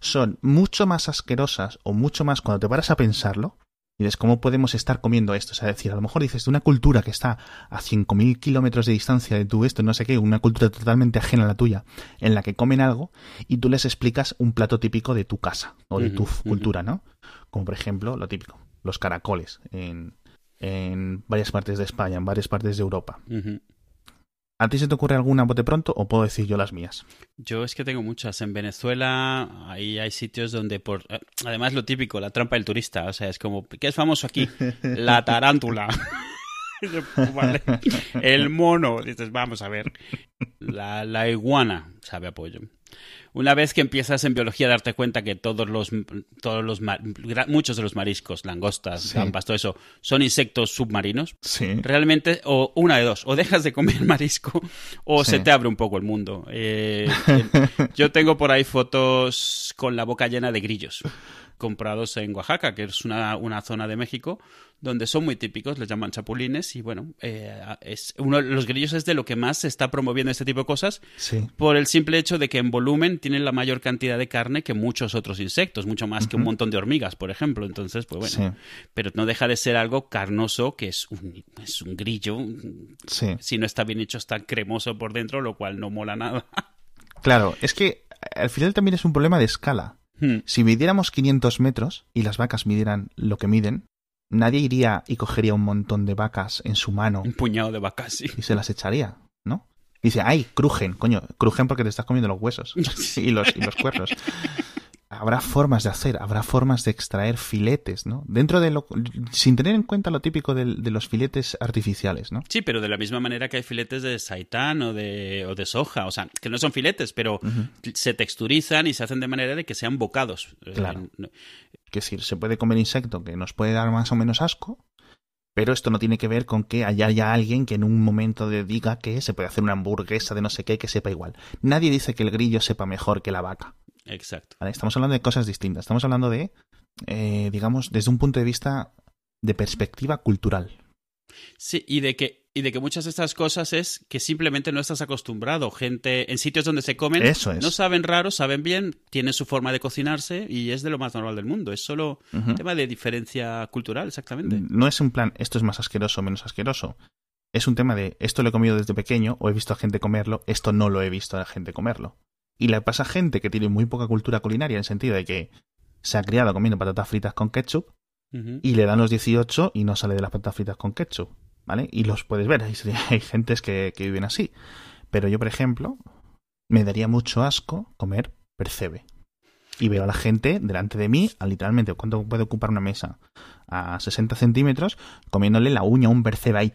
son mucho más asquerosas o mucho más cuando te paras a pensarlo y dices, ¿cómo podemos estar comiendo esto? O sea, decir, a lo mejor dices, de una cultura que está a 5.000 kilómetros de distancia de tu esto, no sé qué, una cultura totalmente ajena a la tuya, en la que comen algo, y tú les explicas un plato típico de tu casa o de tu cultura, ¿no? Como por ejemplo, lo típico, los caracoles en, en varias partes de España, en varias partes de Europa. ¿A ti se te ocurre alguna bote pronto o puedo decir yo las mías? Yo es que tengo muchas. En Venezuela ahí hay sitios donde por... Eh, además lo típico, la trampa del turista. O sea, es como, ¿qué es famoso aquí? La tarántula. El mono, dices, vamos a ver. La, la iguana sabe apoyo una vez que empiezas en biología a darte cuenta que todos los, todos los muchos de los mariscos, langostas, gambas, todo eso, son insectos submarinos, realmente, o una de dos, o dejas de comer marisco o se te abre un poco el mundo. Eh, yo tengo por ahí fotos con la boca llena de grillos comprados en Oaxaca, que es una, una zona de México donde son muy típicos, les llaman chapulines y bueno, eh, es uno los grillos es de lo que más se está promoviendo este tipo de cosas por el simple hecho de que en volumen tienen la mayor cantidad de carne que muchos otros insectos, mucho más que un montón de hormigas, por ejemplo. Entonces, pues bueno, pero no deja de ser algo carnoso que es un, es un grillo. Si no está bien hecho, está cremoso por dentro, lo cual no mola nada. Claro, es que al final también es un problema de escala. Hmm. Si midiéramos 500 metros y las vacas midieran lo que miden, nadie iría y cogería un montón de vacas en su mano. Un puñado de vacas, sí. Y se las echaría, ¿no? Y dice, ay, crujen, coño, crujen porque te estás comiendo los huesos y los, y los cuernos habrá formas de hacer, habrá formas de extraer filetes, ¿no? Dentro de lo, sin tener en cuenta lo típico de, los filetes artificiales, ¿no? Sí, pero de la misma manera que hay filetes de saitán o de, o de soja, o sea, que no son filetes, pero se texturizan y se hacen de manera de que sean bocados. Eh, claro. que decir, se puede comer insecto que nos puede dar más o menos asco, pero esto no tiene que ver con que haya, alguien que en un momento de diga que se puede hacer una hamburguesa de no sé qué que sepa igual. Nadie dice que el grillo sepa mejor que la vaca. Exacto. Estamos hablando de cosas distintas. Estamos hablando de, eh, digamos, desde un punto de vista de perspectiva cultural. Sí, y de que y de que muchas de estas cosas es que simplemente no estás acostumbrado. Gente en sitios donde se comen no saben raro, saben bien, tienen su forma de cocinarse y es de lo más normal del mundo. Es solo un tema de diferencia cultural, exactamente. No es un plan, esto es más asqueroso o menos asqueroso. Es un tema de esto lo he comido desde pequeño o he visto a gente comerlo, esto no lo he visto a gente comerlo. Y le pasa a gente que tiene muy poca cultura culinaria en el sentido de que se ha criado comiendo patatas fritas con ketchup y le dan los 18 y no sale de las patatas fritas con ketchup, ¿vale? Y los puedes ver, hay, hay gentes que, que viven así. Pero yo, por ejemplo, me daría mucho asco comer percebe. Y veo a la gente delante de mí, a literalmente, ¿cuánto puede ocupar una mesa? A 60 centímetros, comiéndole la uña a un percebe ahí.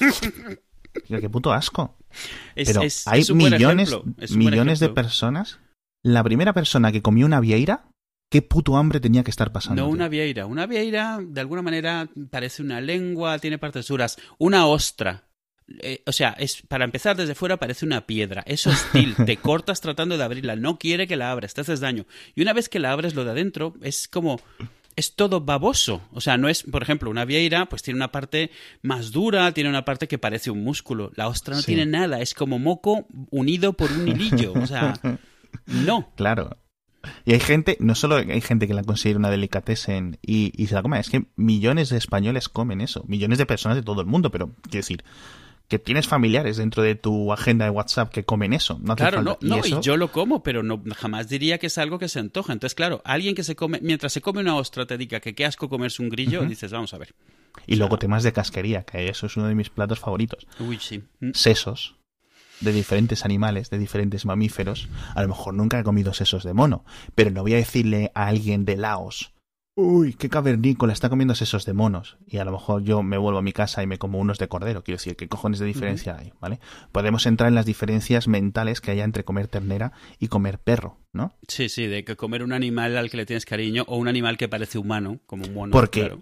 qué puto asco. Pero hay millones, millones de personas. La primera persona que comió una vieira, qué puto hambre tenía que estar pasando. No una vieira. Una vieira, de alguna manera, parece una lengua, tiene partes duras. Una ostra. Eh, o sea, es para empezar desde fuera parece una piedra. Es hostil. te cortas tratando de abrirla. No quiere que la abras. Te haces daño. Y una vez que la abres, lo de adentro es como es todo baboso. O sea, no es, por ejemplo, una vieira, pues tiene una parte más dura, tiene una parte que parece un músculo. La ostra no tiene nada, es como moco unido por un hilillo. O sea, no. Claro. Y hay gente, no solo hay gente que la considera una delicatessen y, y se la come, es que millones de españoles comen eso, millones de personas de todo el mundo, pero quiero decir, que tienes familiares dentro de tu agenda de WhatsApp que comen eso. No claro, no, no ¿Y, yo lo como, pero no jamás diría que es algo que se antoja. Entonces, claro, alguien que se come, mientras se come una ostra te diga que qué asco comerse un grillo, dices, vamos a ver. Y luego temas de casquería, que eso es uno de mis platos favoritos. Uy, sí. Mm. Sesos de diferentes animales, de diferentes mamíferos. A lo mejor nunca he comido sesos de mono, pero no voy a decirle a alguien de Laos uy, qué cavernícola, está comiendo sesos de monos. Y a lo mejor yo me vuelvo a mi casa y me como unos de cordero. Quiero decir, ¿qué cojones de diferencia hay? ¿Vale? Podemos entrar en las diferencias mentales que haya entre comer ternera y comer perro, ¿no? Sí, sí, de que comer un animal al que le tienes cariño o un animal que parece humano, como un mono. Porque,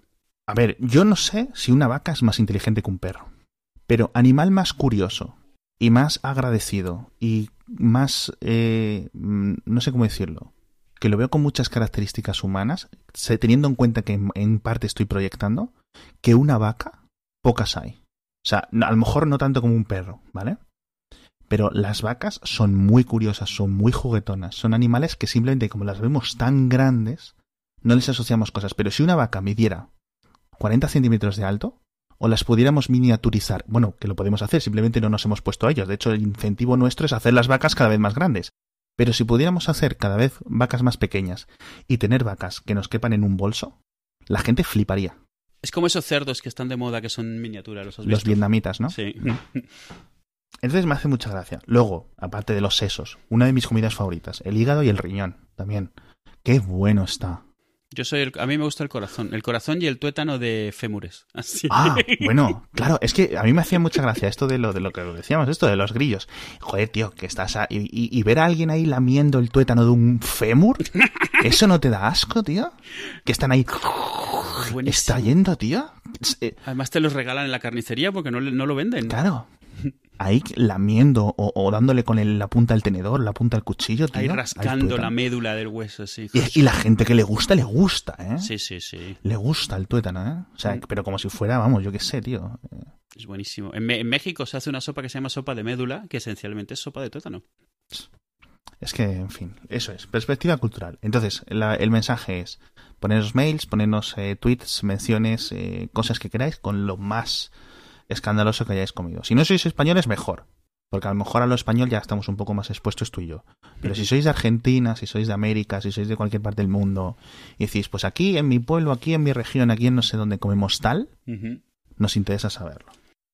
a ver, yo no sé si una vaca es más inteligente que un perro. Pero animal más curioso y más agradecido y más, eh, mm, no sé cómo decirlo, que lo veo con muchas características humanas, teniendo en cuenta que en, parte estoy proyectando, que una vaca, pocas hay. O sea, a lo mejor no tanto como un perro, ¿vale? Pero las vacas son muy curiosas, son muy juguetonas, son animales que simplemente como las vemos tan grandes, no les asociamos cosas. Pero si una vaca midiera 40 centímetros de alto, o las pudiéramos miniaturizar, bueno, que lo podemos hacer, simplemente no nos hemos puesto a ellos. De hecho, el incentivo nuestro es hacer las vacas cada vez más grandes. Pero si pudiéramos hacer cada vez vacas más pequeñas y tener vacas que nos quepan en un bolso, la gente fliparía. Es como esos cerdos que están de moda que son miniaturas, los Los vietnamitas, ¿no? Sí. Entonces me hace mucha gracia. Luego, aparte de los sesos, una de mis comidas favoritas, el hígado y el riñón también. Qué bueno está. Yo soy el, a mí me gusta el corazón, el corazón y el tuétano de fémures. Así. Ah, bueno, claro, es que a mí me hacía mucha gracia esto de lo de lo que decíamos, esto de los grillos. Joder, tío, que estás y, ver a alguien ahí lamiendo el tuétano de un fémur, ¿eso no te da asco, tío? Que están ahí Está yendo, tío. Además te los regalan en la carnicería porque no, no lo venden. Claro ahí lamiendo o, dándole con la punta del tenedor, la punta del cuchillo. Tío, ahí rascando la médula del hueso, sí. Y, la gente que le gusta, le gusta, ¿eh? Sí, sí, sí. Le gusta el tuétano, ¿eh? O sea, mm. pero como si fuera, vamos, yo qué sé, tío. Es buenísimo. En, México se hace una sopa que se llama sopa de médula, que esencialmente es sopa de tuétano. Es que, en fin, eso es, perspectiva cultural. Entonces, el mensaje es ponernos mails, ponernos eh, tweets, menciones, eh, cosas que queráis con lo más escandaloso que hayáis comido. Si no sois españoles, mejor. Porque a lo mejor a lo español ya estamos un poco más expuestos tú y yo. Pero si sois de Argentina, si sois de América, si sois de cualquier parte del mundo, y decís, pues aquí en mi pueblo, aquí en mi región, aquí en no sé dónde comemos tal, nos interesa saberlo.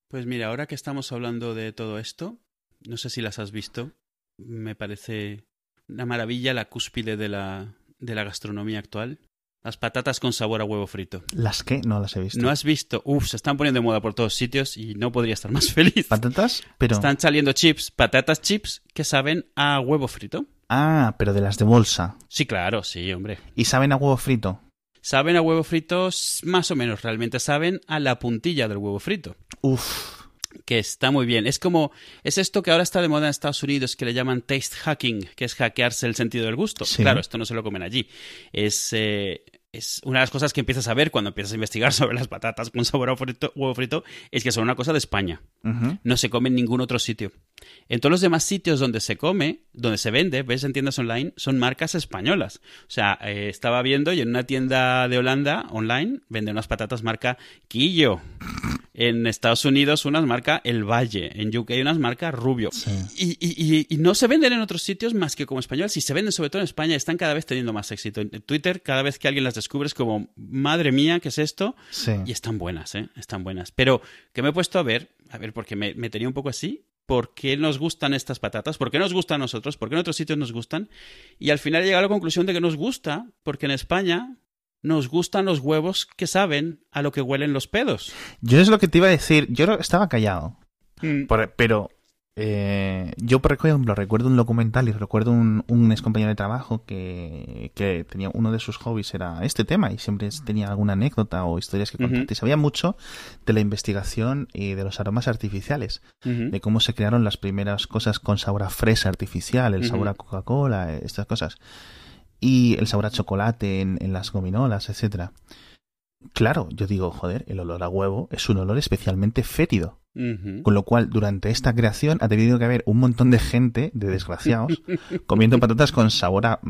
Pues mira, ahora que estamos hablando de todo esto, no sé si las has visto, me parece una maravilla la cúspide de la, de la gastronomía actual. Las patatas con sabor a huevo frito. ¿Las qué? No las he visto. ¿No has visto? Uf, se están poniendo de moda por todos sitios y no podría estar más feliz. ¿Patatas? Pero... Están saliendo chips, patatas chips que saben a huevo frito. Ah, pero de las de bolsa. Sí, claro, sí, hombre. ¿Y saben a huevo frito? Saben a huevo frito más o menos, realmente saben a la puntilla del huevo frito. Uf que está muy bien. Es como, es esto que ahora está de moda en Estados Unidos, que le llaman taste hacking, que es hackearse el sentido del gusto. Claro, esto no se lo comen allí. Es, eh, es una de las cosas que empiezas a ver cuando empiezas a investigar sobre las patatas con sabor a huevo frito, es que son una cosa de España. No se come en ningún otro sitio. En todos los demás sitios donde se come, donde se vende, ves en tiendas online, son marcas españolas. O sea, eh, estaba viendo y en una tienda de Holanda online venden unas patatas marca Quillo. En Estados Unidos unas marca El Valle. En UK unas marca Rubio. Y, no se venden en otros sitios más que como español. Si se venden sobre todo en España, están cada vez teniendo más éxito. En Twitter, cada vez que alguien las descubres como, madre mía, ¿qué es esto? Y están buenas, ¿eh? Están buenas. Pero que me he puesto a ver, a ver, porque me, me tenía un poco así, ¿por qué nos gustan estas patatas? ¿Por qué nos gustan a nosotros? ¿Por qué en otros sitios nos gustan? Y al final he llegado a la conclusión de que nos gusta porque en España nos gustan los huevos que saben a lo que huelen los pedos. Yo es lo que te iba a decir. Yo estaba callado. Mm. pero eh, yo, por ejemplo, recuerdo un documental y recuerdo un, un ex compañero de trabajo que, que, tenía uno de sus hobbies era este tema y siempre tenía alguna anécdota o historias que contar. Y sabía mucho de la investigación y de los aromas artificiales, de cómo se crearon las primeras cosas con sabor a fresa artificial, el sabor a Coca-Cola, estas cosas, y el sabor a chocolate en, en las gominolas, etcétera. Claro, yo digo, joder, el olor a huevo es un olor especialmente fétido. Con lo cual, durante esta creación ha tenido que haber un montón de gente, de desgraciados, comiendo patatas con sabor a,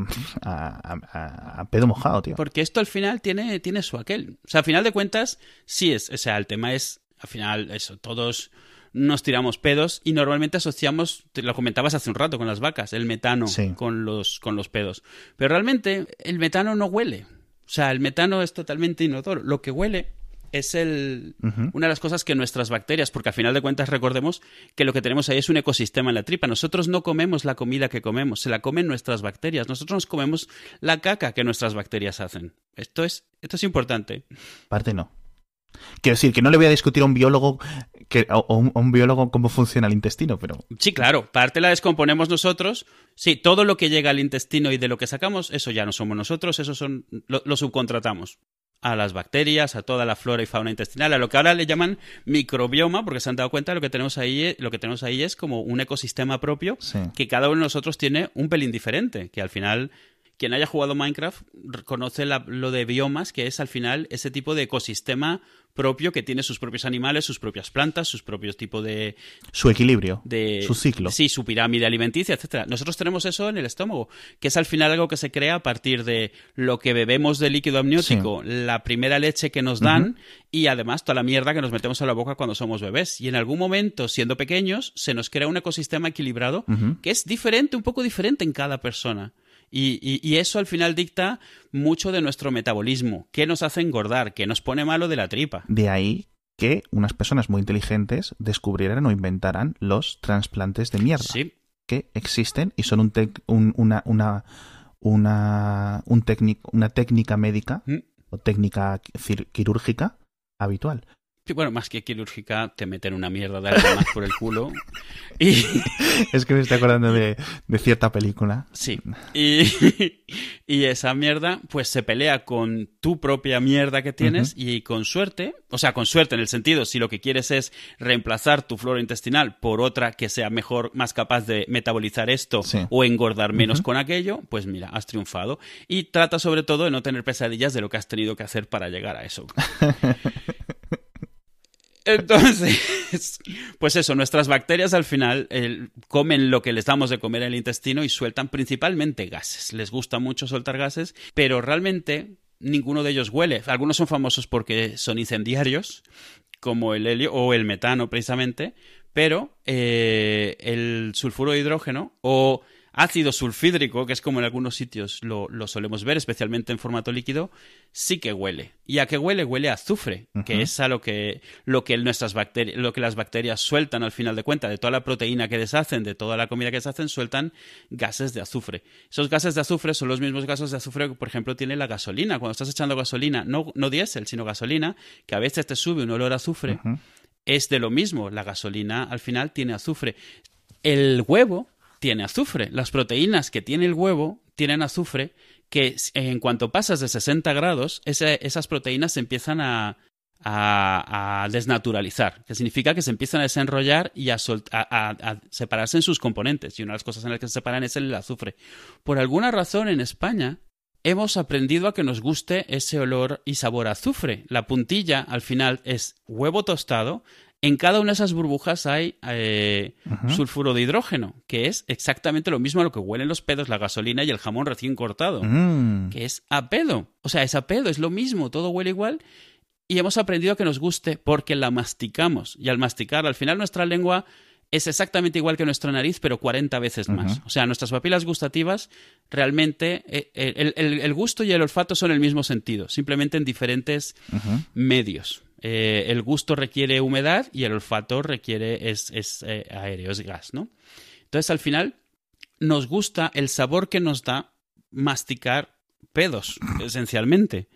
a, pedo mojado, tío. Porque esto al final tiene, tiene su aquel. O sea, al final de cuentas, sí es. O sea, el tema es, al final, eso, todos nos tiramos pedos y normalmente asociamos, te lo comentabas hace un rato con las vacas, el metano con, los, con los pedos. Pero realmente el metano no huele. O sea, el metano es totalmente inodoro. Lo que huele es el, una de las cosas que nuestras bacterias, porque al final de cuentas recordemos que lo que tenemos ahí es un ecosistema en la tripa. Nosotros no comemos la comida que comemos, se la comen nuestras bacterias. Nosotros nos comemos la caca que nuestras bacterias hacen. Esto es, esto es importante. Parte no. Quiero decir que no le voy a discutir a un biólogo que, o, un, un, biólogo cómo funciona el intestino, pero. Sí, claro. Parte la descomponemos nosotros. Sí, todo lo que llega al intestino y de lo que sacamos, eso ya no somos nosotros, eso son. lo, subcontratamos a las bacterias, a toda la flora y fauna intestinal, a lo que ahora le llaman microbioma, porque se han dado cuenta de lo que tenemos ahí, lo que tenemos ahí es como un ecosistema propio que cada uno de nosotros tiene un pelín diferente, que al final quien haya jugado Minecraft conoce lo de biomas, que es al final ese tipo de ecosistema propio que tiene sus propios animales, sus propias plantas, sus propios tipos de... Su equilibrio, de, su ciclo. Sí, su pirámide alimenticia, etcétera. Nosotros tenemos eso en el estómago, que es al final algo que se crea a partir de lo que bebemos de líquido amniótico, la primera leche que nos dan y además toda la mierda que nos metemos a la boca cuando somos bebés. Y en algún momento, siendo pequeños, se nos crea un ecosistema equilibrado que es diferente, un poco diferente en cada persona. Y, eso al final dicta mucho de nuestro metabolismo, qué nos hace engordar, qué nos pone malo de la tripa. De ahí que unas personas muy inteligentes descubrieran o inventaran los trasplantes de mierda. Que existen y son un, una, una, un una técnica médica mm. o técnica quirúrgica habitual bueno, más que quirúrgica, te meten una mierda de algo más por el culo. Y... Es que me estoy acordando de, cierta película. Sí. Y, y, esa mierda, pues se pelea con tu propia mierda que tienes y con suerte, o sea, con suerte en el sentido, si lo que quieres es reemplazar tu flora intestinal por otra que sea mejor, más capaz de metabolizar esto o engordar menos con aquello, pues mira, has triunfado. Y trata sobre todo de no tener pesadillas de lo que has tenido que hacer para llegar a eso. Entonces, pues eso, nuestras bacterias al final comen lo que les damos de comer en el intestino y sueltan principalmente gases. Les gusta mucho soltar gases, pero realmente ninguno de ellos huele. Algunos son famosos porque son incendiarios, como el helio o el metano precisamente, pero eh, el sulfuro de hidrógeno o ácido sulfídrico, que es como en algunos sitios lo, solemos ver, especialmente en formato líquido, sí que huele. ¿Y a qué huele? Huele a azufre, que es a lo que, lo que, nuestras bacterias, lo que las bacterias sueltan al final de cuentas, de toda la proteína que deshacen, de toda la comida que deshacen, sueltan gases de azufre. Esos gases de azufre son los mismos gases de azufre que, por ejemplo, tiene la gasolina. Cuando estás echando gasolina, no, no diésel, sino gasolina, que a veces te sube un olor a azufre, es de lo mismo. La gasolina al final tiene azufre. El huevo tiene azufre. Las proteínas que tiene el huevo tienen azufre que en cuanto pasas de 60 grados, esas proteínas se empiezan a, desnaturalizar, que significa que se empiezan a desenrollar y a, separarse en sus componentes. Y una de las cosas en las que se separan es el azufre. Por alguna razón en España hemos aprendido a que nos guste ese olor y sabor a azufre. La puntilla al final es huevo tostado, en cada una de esas burbujas hay eh, sulfuro de hidrógeno, que es exactamente lo mismo a lo que huelen los pedos, la gasolina y el jamón recién cortado, mm. que es a pedo. O sea, es a pedo, es lo mismo, todo huele igual. Y hemos aprendido a que nos guste porque la masticamos. Y al masticar, al final nuestra lengua es exactamente igual que nuestra nariz, pero 40 veces más. O sea, nuestras papilas gustativas realmente, eh, el, gusto y el olfato son el mismo sentido, simplemente en diferentes medios. Eh, el gusto requiere humedad y el olfato requiere es, eh, aéreo, es gas, ¿no? Entonces, al final, nos gusta el sabor que nos da masticar pedos, esencialmente.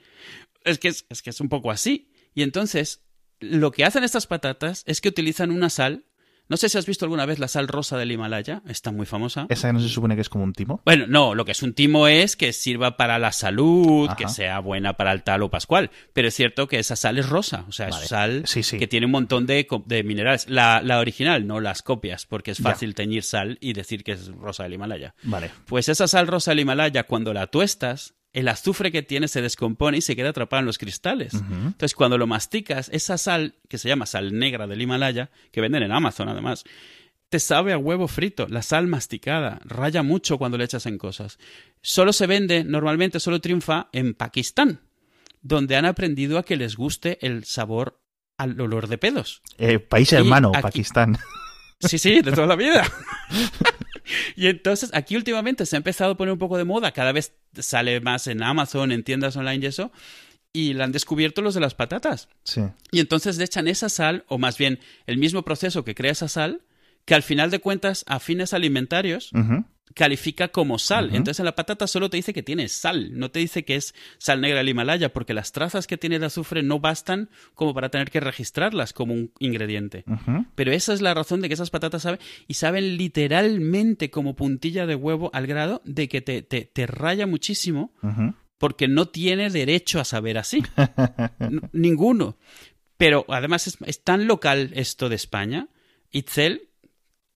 Es que es, es que es un poco así. Y entonces, lo que hacen estas patatas es que utilizan una sal no sé si has visto alguna vez la sal rosa del Himalaya, está muy famosa. ¿Esa no se supone que es como un timo? Bueno, no, lo que es un timo es que sirva para la salud, que sea buena para el talo pascual, pero es cierto que esa sal es rosa, o sea, es sal que tiene un montón de, minerales. La, original, no las copias, porque es fácil teñir sal y decir que es rosa del Himalaya. Vale. Pues esa sal rosa del Himalaya, cuando la tuestas, el azufre que tiene se descompone y se queda atrapado en los cristales. Entonces, cuando lo masticas, esa sal, que se llama sal negra del Himalaya, que venden en Amazon además, te sabe a huevo frito, la sal masticada, raya mucho cuando le echas en cosas. Solo se vende, normalmente solo triunfa en Pakistán, donde han aprendido a que les guste el sabor al olor de pedos. Eh, país hermano, Pakistán. Sí, sí, de toda la vida. y entonces aquí últimamente se ha empezado a poner un poco de moda, cada vez sale más en Amazon, en tiendas online y eso, y la han descubierto los de las patatas. Sí. Y entonces le echan esa sal, o más bien el mismo proceso que crea esa sal, que al final de cuentas a fines alimentarios califica como sal. Entonces en la patata solo te dice que tiene sal, no te dice que es sal negra del Himalaya, porque las trazas que tiene de azufre no bastan como para tener que registrarlas como un ingrediente. Pero esa es la razón de que esas patatas saben y saben literalmente como puntilla de huevo al grado de que te, te, raya muchísimo. Porque no tiene derecho a saber así. ninguno. Pero además es, es, tan local esto de España. Itzel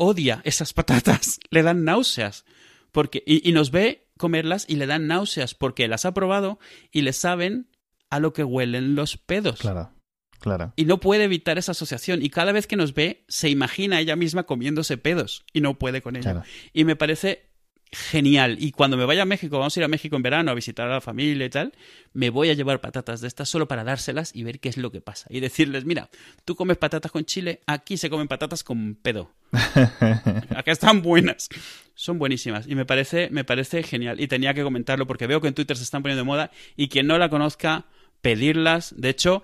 odia esas patatas, le dan náuseas. Porque, y, nos ve comerlas y le dan náuseas porque las ha probado y le saben a lo que huelen los pedos. Claro, claro. Y no puede evitar esa asociación. Y cada vez que nos ve, se imagina ella misma comiéndose pedos y no puede con ello. Y me parece genial. Y cuando me vaya a México, vamos a ir a México en verano a visitar a la familia y tal, me voy a llevar patatas de estas solo para dárselas y ver qué es lo que pasa. Y decirles, mira, tú comes patatas con chile, aquí se comen patatas con pedo. Acá están buenas. Son buenísimas. Y me parece, me parece genial. Y tenía que comentarlo porque veo que en Twitter se están poniendo de moda y quien no la conozca, pedirlas. De hecho,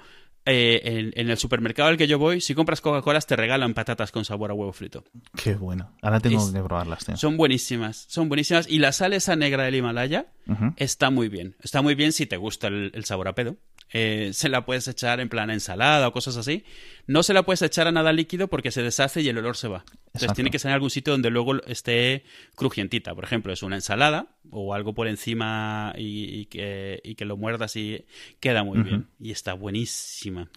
eh, en, el supermercado al que yo voy, si compras Coca-Colas te regalan patatas con sabor a huevo frito. Qué bueno. Ahora tengo que probarlas. Tío. Son buenísimas, son buenísimas. Y la sal esa negra del Himalaya está muy bien. Está muy bien si te gusta el sabor a pedo. Eh, se la puedes echar en plan ensalada o cosas así. No se la puedes echar a nada líquido porque se deshace y el olor se va. Entonces tiene que ser en algún sitio donde luego esté crujientita. Por ejemplo, es una ensalada o algo por encima y, que, lo muerdas y queda muy bien. Y está buenísima.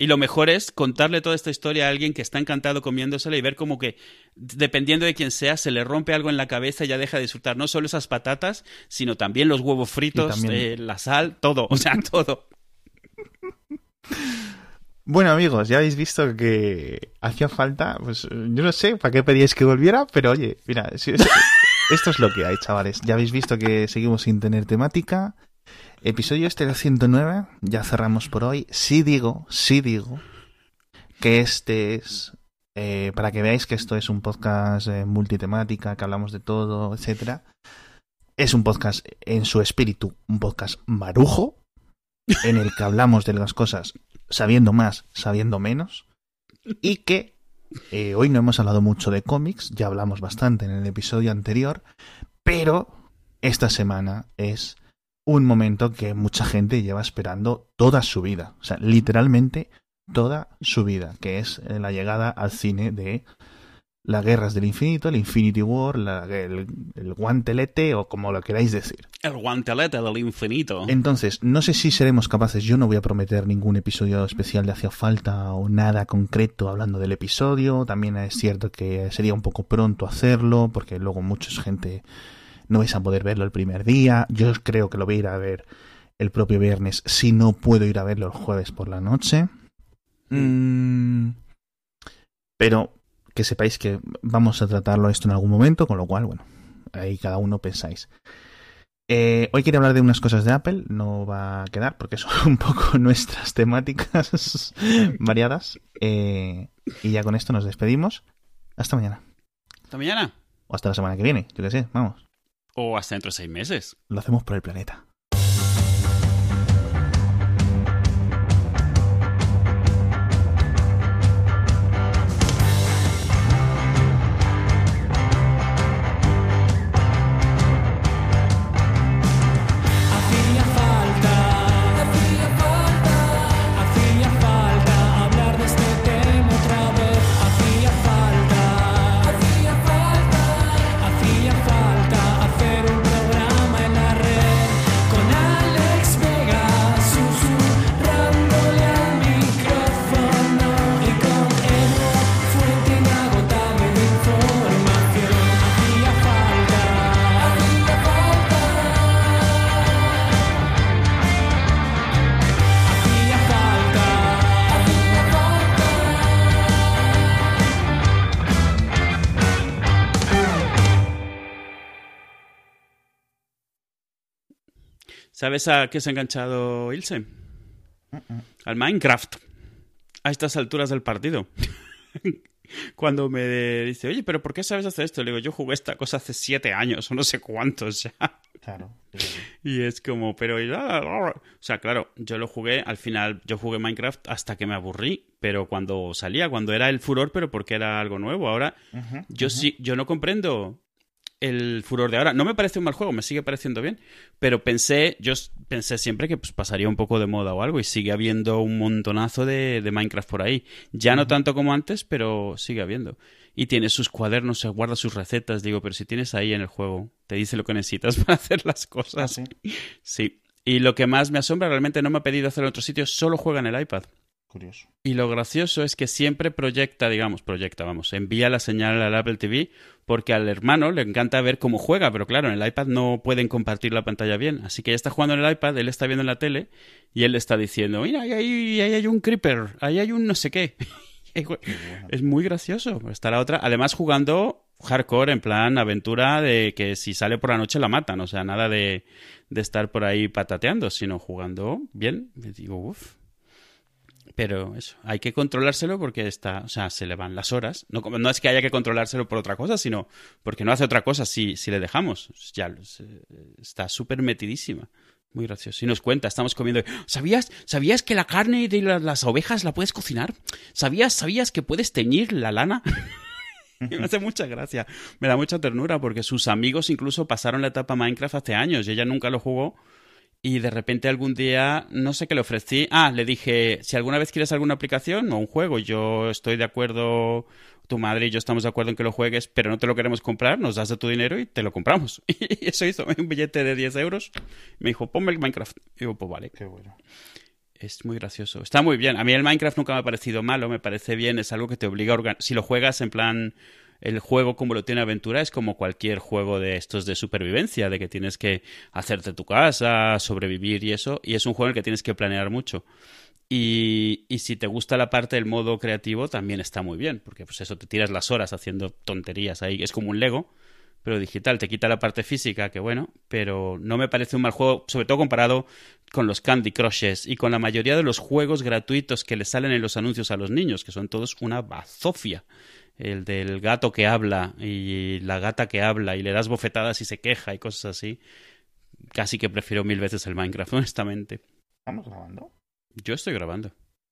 Y lo mejor es contarle toda esta historia a alguien que está encantado comiéndosela y ver como que, dependiendo de quién sea, se le rompe algo en la cabeza y ya deja de disfrutar no solo esas patatas, sino también los huevos fritos, eh, la sal, todo, o sea, todo. Bueno amigos, ya habéis visto que hacía falta, pues yo no sé para qué pedíais que volviera, pero oye, mira, esto es lo que hay, chavales. Ya habéis visto que seguimos sin tener temática, Episodio este del 109, ya cerramos por hoy. Sí digo, sí digo que este es, eh, para que veáis que esto es un podcast eh, multitemática, que hablamos de todo, etcétera. Es un podcast en su espíritu, un podcast marujo, en el que hablamos de las cosas sabiendo más, sabiendo menos, y que eh, hoy no hemos hablado mucho de cómics, ya hablamos bastante en el episodio anterior, pero esta semana es un momento que mucha gente lleva esperando toda su vida, o sea, literalmente toda su vida, que es eh, la llegada al cine de las guerras del infinito, el Infinity War, el, guantelete o como lo queráis decir. El guantelete del infinito. Entonces, no sé si seremos capaces, yo no voy a prometer ningún episodio especial de Hacia Falta o nada concreto hablando del episodio, también es cierto que sería un poco pronto hacerlo, porque luego mucha gente no vais a poder verlo el primer día. Yo creo que lo voy a ir a ver el propio viernes si no puedo ir a verlo el jueves por la noche. Mm, pero que sepáis que vamos a tratarlo esto en algún momento, con lo cual, bueno, ahí cada uno pensáis. Eh, hoy quería hablar de unas cosas de Apple, no va a quedar porque son un poco nuestras temáticas variadas. Eh, y ya con esto nos despedimos. Hasta mañana. Hasta mañana. O hasta la semana que viene, yo qué sé, vamos. O hasta dentro de seis meses. Lo hacemos por el planeta. ¿Sabes a qué se ha enganchado Ilse? Al Minecraft. A estas alturas del partido. Cuando me dice, oye, pero ¿por qué sabes hacer esto? Le digo, yo jugué esta cosa hace siete años o no sé cuántos ya. Claro. Y es como, pero... O sea, claro, yo lo jugué, al final yo jugué Minecraft hasta que me aburrí, pero cuando salía, cuando era el furor, pero porque era algo nuevo. Ahora, yo sí, yo no comprendo el furor de ahora. No me parece un mal juego, me sigue pareciendo bien, pero pensé, yo pensé siempre que pues, pasaría un poco de moda o algo y sigue habiendo un montonazo de, Minecraft por ahí. Ya no tanto como antes, pero sigue habiendo. Y tiene sus cuadernos, se guarda sus recetas, digo, pero si tienes ahí en el juego, te dice lo que necesitas para hacer las cosas. ¿Ah, sí? Y lo que más me asombra, realmente no me ha pedido hacer en otro sitio, solo juega en el iPad. Curioso. Y lo gracioso es que siempre proyecta, digamos, proyecta, vamos, envía la señal al Apple TV porque al hermano le encanta ver cómo juega, pero claro, en el iPad no pueden compartir la pantalla bien. Así que ella está jugando en el iPad, él está viendo en la tele y él le está diciendo, mira, ahí, ahí, hay un creeper, ahí hay un no sé qué. es muy gracioso. Está la otra, además jugando hardcore, en plan aventura de que si sale por la noche la matan, o sea, nada de, de estar por ahí patateando, sino jugando bien. Me digo, uff, pero eso, hay que controlárselo porque está, o sea, se le van las horas. No, no es que haya que controlárselo por otra cosa, sino porque no hace otra cosa si, si le dejamos. Ya está súper metidísima. Muy gracioso. Y nos cuenta, estamos comiendo. ¿Sabías, ¿sabías que la carne de las ovejas la puedes cocinar? ¿Sabías, ¿Sabías que puedes teñir la lana? me hace mucha gracia. Me da mucha ternura porque sus amigos incluso pasaron la etapa Minecraft hace años y ella nunca lo jugó. Y de repente algún día, no sé qué le ofrecí. Ah, le dije, si alguna vez quieres alguna aplicación o un juego, yo estoy de acuerdo, tu madre y yo estamos de acuerdo en que lo juegues, pero no te lo queremos comprar, nos das de tu dinero y te lo compramos. Y eso hizo, un billete de 10 euros. Me dijo, ponme el Minecraft. Y digo, pues vale. Qué bueno. Es muy gracioso. Está muy bien. A mí el Minecraft nunca me ha parecido malo, me parece bien. Es algo que te obliga a organizar. Si lo juegas en plan. El juego, como lo tiene Aventura, es como cualquier juego de estos de supervivencia, de que tienes que hacerte tu casa, sobrevivir y eso. Y es un juego en el que tienes que planear mucho. Y, y, si te gusta la parte del modo creativo, también está muy bien, porque pues eso, te tiras las horas haciendo tonterías ahí. Es como un Lego, pero digital. Te quita la parte física, que bueno, pero no me parece un mal juego, sobre todo comparado con los Candy Crushes y con la mayoría de los juegos gratuitos que le salen en los anuncios a los niños, que son todos una bazofia. El del gato que habla y la gata que habla y le das bofetadas y se queja y cosas así. Casi que prefiero mil veces el Minecraft, honestamente. ¿Estamos grabando? Yo estoy grabando.